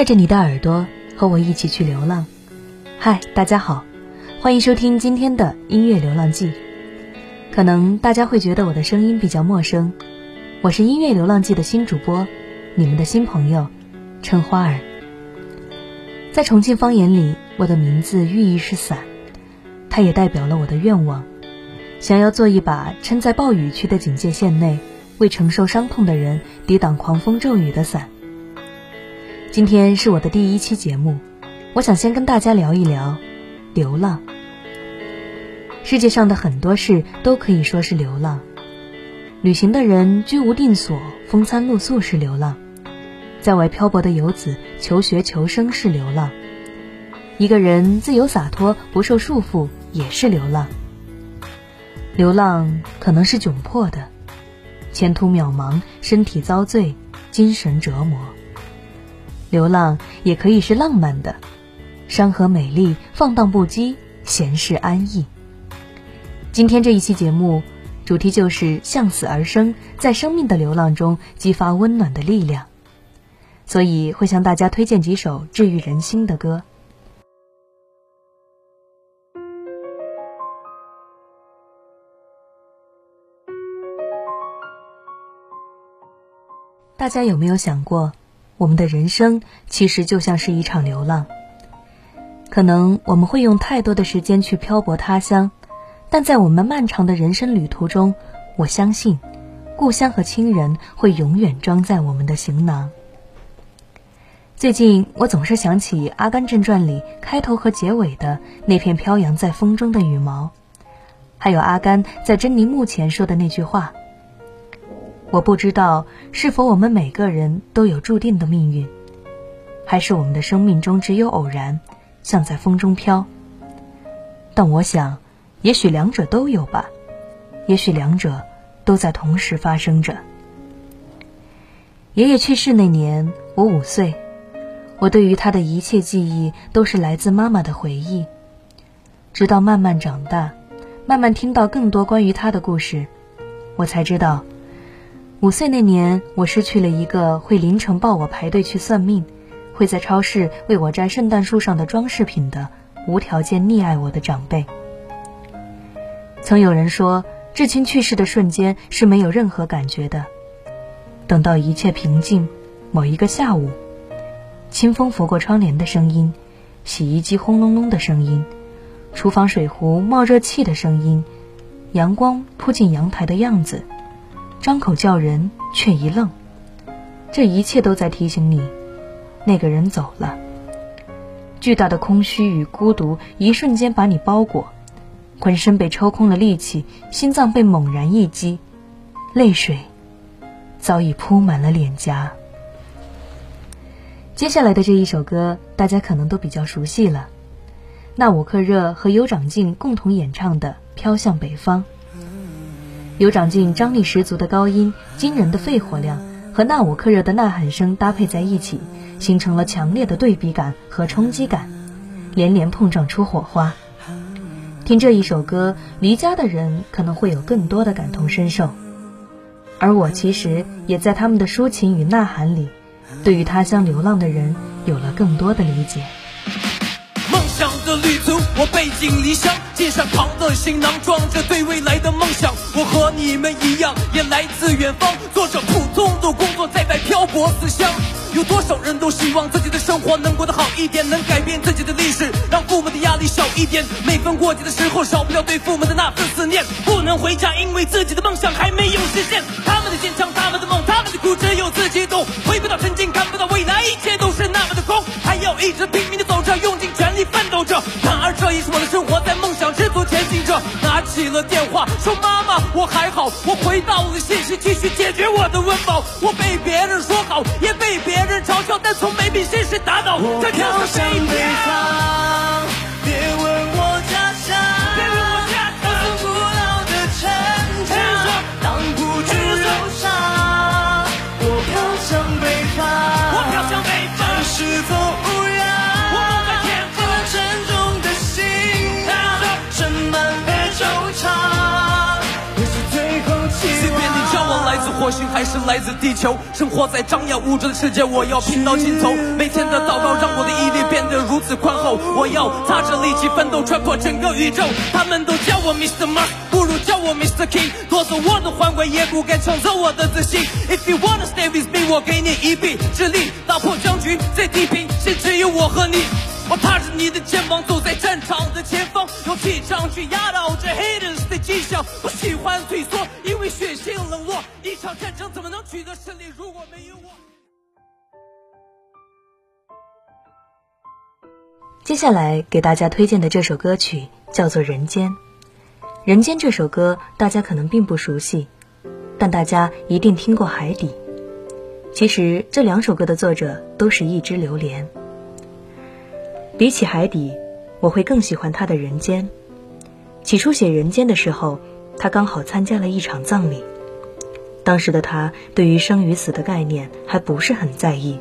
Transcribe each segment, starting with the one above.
带着你的耳朵。和我一起去流浪，嗨，大家好，欢迎收听今天的音乐流浪记。可能大家会觉得我的声音比较陌生，我是音乐流浪记的新主播，你们的新朋友，陈花儿。在重庆方言里，我的名字寓意是伞，它也代表了我的愿望，想要做一把撑在暴雨区的警戒线内，为承受伤痛的人抵挡狂风骤雨的伞。今天是我的第一期节目，我想先跟大家聊一聊流浪。世界上的很多事都可以说是流浪，旅行的人居无定所，风餐露宿是流浪；在外漂泊的游子求学求生是流浪；一个人自由洒脱，不受束缚也是流浪。流浪可能是窘迫的，前途渺茫，身体遭罪，精神折磨。流浪也可以是浪漫的，山河美丽，放荡不羁，闲适安逸。今天这一期节目主题就是向死而生，在生命的流浪中激发温暖的力量，所以会向大家推荐几首治愈人心的歌。大家有没有想过？我们的人生其实就像是一场流浪，可能我们会用太多的时间去漂泊他乡，但在我们漫长的人生旅途中，我相信，故乡和亲人会永远装在我们的行囊。最近我总是想起《阿甘正传》里开头和结尾的那片飘扬在风中的羽毛，还有阿甘在珍妮墓前说的那句话。我不知道是否我们每个人都有注定的命运，还是我们的生命中只有偶然，像在风中飘。但我想，也许两者都有吧，也许两者都在同时发生着。爷爷去世那年，我五岁，我对于他的一切记忆都是来自妈妈的回忆。直到慢慢长大，慢慢听到更多关于他的故事，我才知道。五岁那年，我失去了一个会凌晨抱我排队去算命，会在超市为我摘圣诞树上的装饰品的无条件溺爱我的长辈。曾有人说，至亲去世的瞬间是没有任何感觉的，等到一切平静，某一个下午，清风拂过窗帘的声音，洗衣机轰隆隆的声音，厨房水壶冒热气的声音，阳光扑进阳台的样子。张口叫人，却一愣。这一切都在提醒你，那个人走了。巨大的空虚与孤独一瞬间把你包裹，浑身被抽空了力气，心脏被猛然一击，泪水早已铺满了脸颊。接下来的这一首歌，大家可能都比较熟悉了，纳吾克热和尤长靖共同演唱的《飘向北方》。尤长靖张力十足的高音、惊人的肺活量和纳吾克热的呐喊声搭配在一起，形成了强烈的对比感和冲击感，连连碰撞出火花。听这一首歌，离家的人可能会有更多的感同身受，而我其实也在他们的抒情与呐喊里，对于他乡流浪的人有了更多的理解。我背井离乡，肩上扛着行囊，装着对未来的梦想。我和你们一样，也来自远方，做着普通的工作，在外漂泊思乡。有多少人都希望自己的生活能过得好一点，能改变自己的历史，让父母的压力小一点。每逢过节的时候，少不了对父母的那份思念。不能回家，因为自己的梦想还没有实现。他们的坚强，他们的梦，他们的苦，只有自己懂。回不到曾经，看不到未来，一切都是那么的空。还要一直拼命的走着，用奋斗着。然而这也是我的生活，在梦想之途前行着。拿起了电话，说妈妈，我还好。我回到了现实，继续解决我的温饱。我被别人说好，也被别人嘲笑，但从没被现实打倒。这就是北方，还是来自地球，生活在张牙舞爪的世界，我要拼到尽头。每天的祷告让我的毅力变得如此宽厚，我要擦着力气奋斗，穿破整个宇宙。他们都叫我 Mr. Mark，不如叫我 Mr. King。夺走我的皇冠，也不敢抢走我的自信。If you wanna stay with me，我给你一臂之力，打破僵局，在地平线只有我和你。我踏着你的肩膀，走在战场的前方，用气场去压倒这 haters 的迹象。不喜欢退缩，因为血性冷落。一场战争怎么能取得胜利，如果没有我？接下来给大家推荐的这首歌曲叫做《人间》。《人间》这首歌大家可能并不熟悉，但大家一定听过《海底》。其实这两首歌的作者都是一只榴莲。比起《海底》，我会更喜欢他的《人间》。起初写《人间》的时候，他刚好参加了一场葬礼。当时的他对于生与死的概念还不是很在意，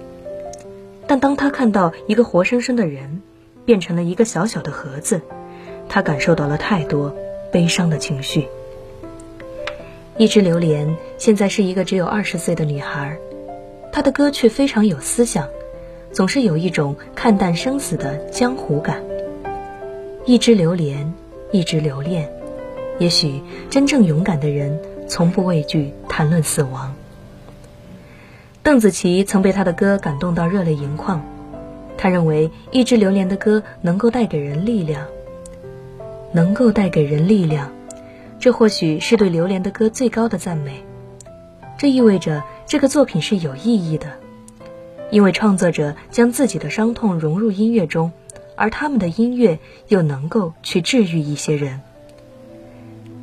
但当他看到一个活生生的人变成了一个小小的盒子，他感受到了太多悲伤的情绪。一只榴莲现在是一个只有二十岁的女孩，她的歌却非常有思想，总是有一种看淡生死的江湖感。一只榴莲，一直留恋。也许真正勇敢的人。从不畏惧谈论死亡。邓紫棋曾被他的歌感动到热泪盈眶，他认为一支榴莲的歌能够带给人力量，能够带给人力量，这或许是对榴莲的歌最高的赞美。这意味着这个作品是有意义的，因为创作者将自己的伤痛融入音乐中，而他们的音乐又能够去治愈一些人。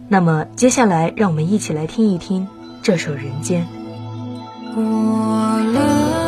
那么接下来，让我们一起来听一听这首《人间》。我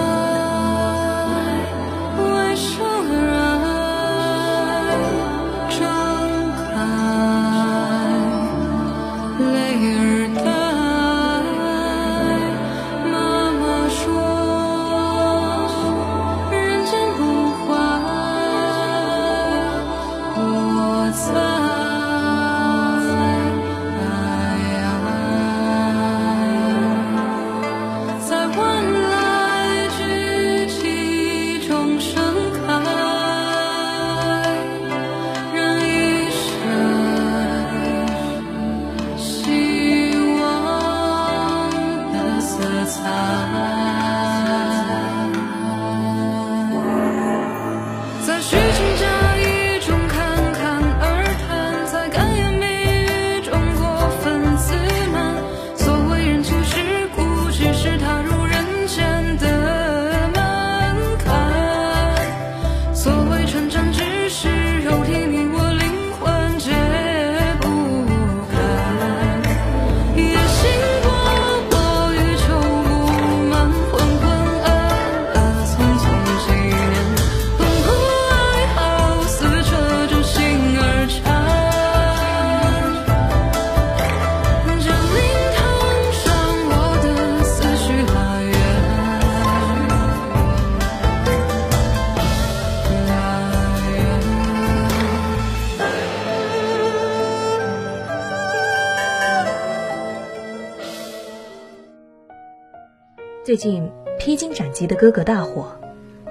最近披荆斩棘的哥哥大火，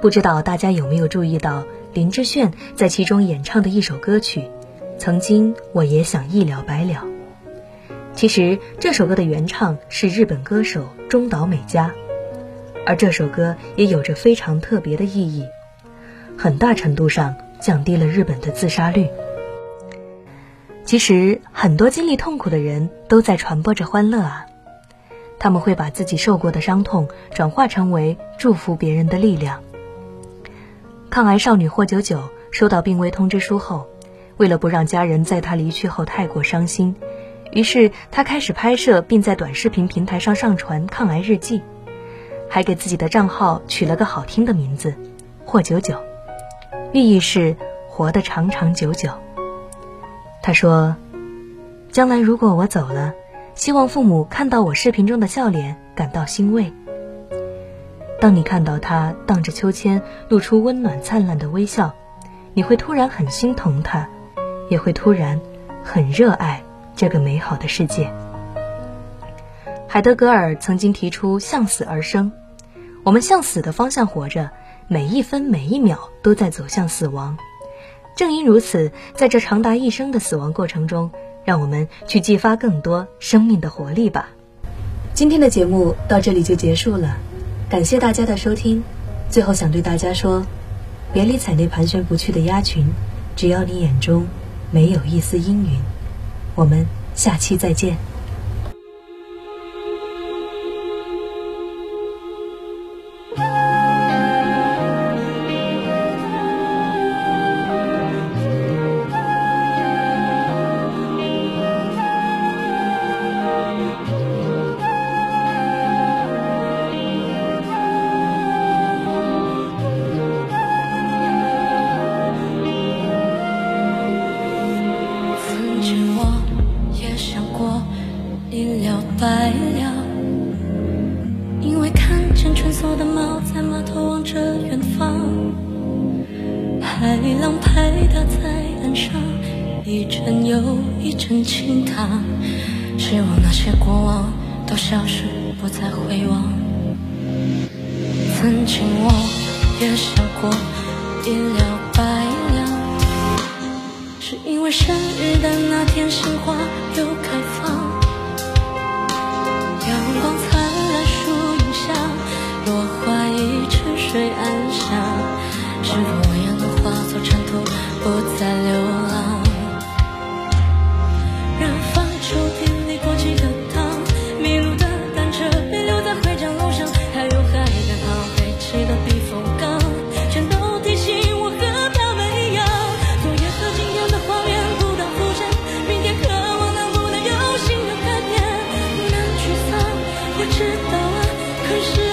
不知道大家有没有注意到林志炫在其中演唱的一首歌曲《曾经我也想一了百了》。其实这首歌的原唱是日本歌手中岛美嘉，而这首歌也有着非常特别的意义，很大程度上降低了日本的自杀率。其实很多经历痛苦的人都在传播着欢乐啊，他们会把自己受过的伤痛转化成为祝福别人的力量。抗癌少女霍九九收到病危通知书后，为了不让家人在她离去后太过伤心。于是她开始拍摄，并在短视频平台上上传抗癌日记，还给自己的账号取了个好听的名字“霍九九”，寓意是活得长长久久。他说：“将来如果我走了，希望父母看到我视频中的笑脸感到欣慰。当你看到他荡着秋千，露出温暖灿烂的微笑，你会突然很心疼他，也会突然很热爱。”这个美好的世界。海德格尔曾经提出“向死而生”，我们向死的方向活着，每一分每一秒都在走向死亡。正因如此，在这长达一生的死亡过程中，让我们去激发更多生命的活力吧。今天的节目到这里就结束了，感谢大家的收听。最后想对大家说，别理睬那盘旋不去的鸭群，只要你眼中没有一丝阴云。我们下期再见。我的猫在码头望着远方，海浪拍打在岸上一阵又一阵轻淌，希望那些过往都消失，不再回望。曾经我也想过一了百了，是因为生日的那天鲜花又开放，知道啊，可是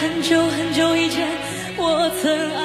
很久很久以前我曾爱。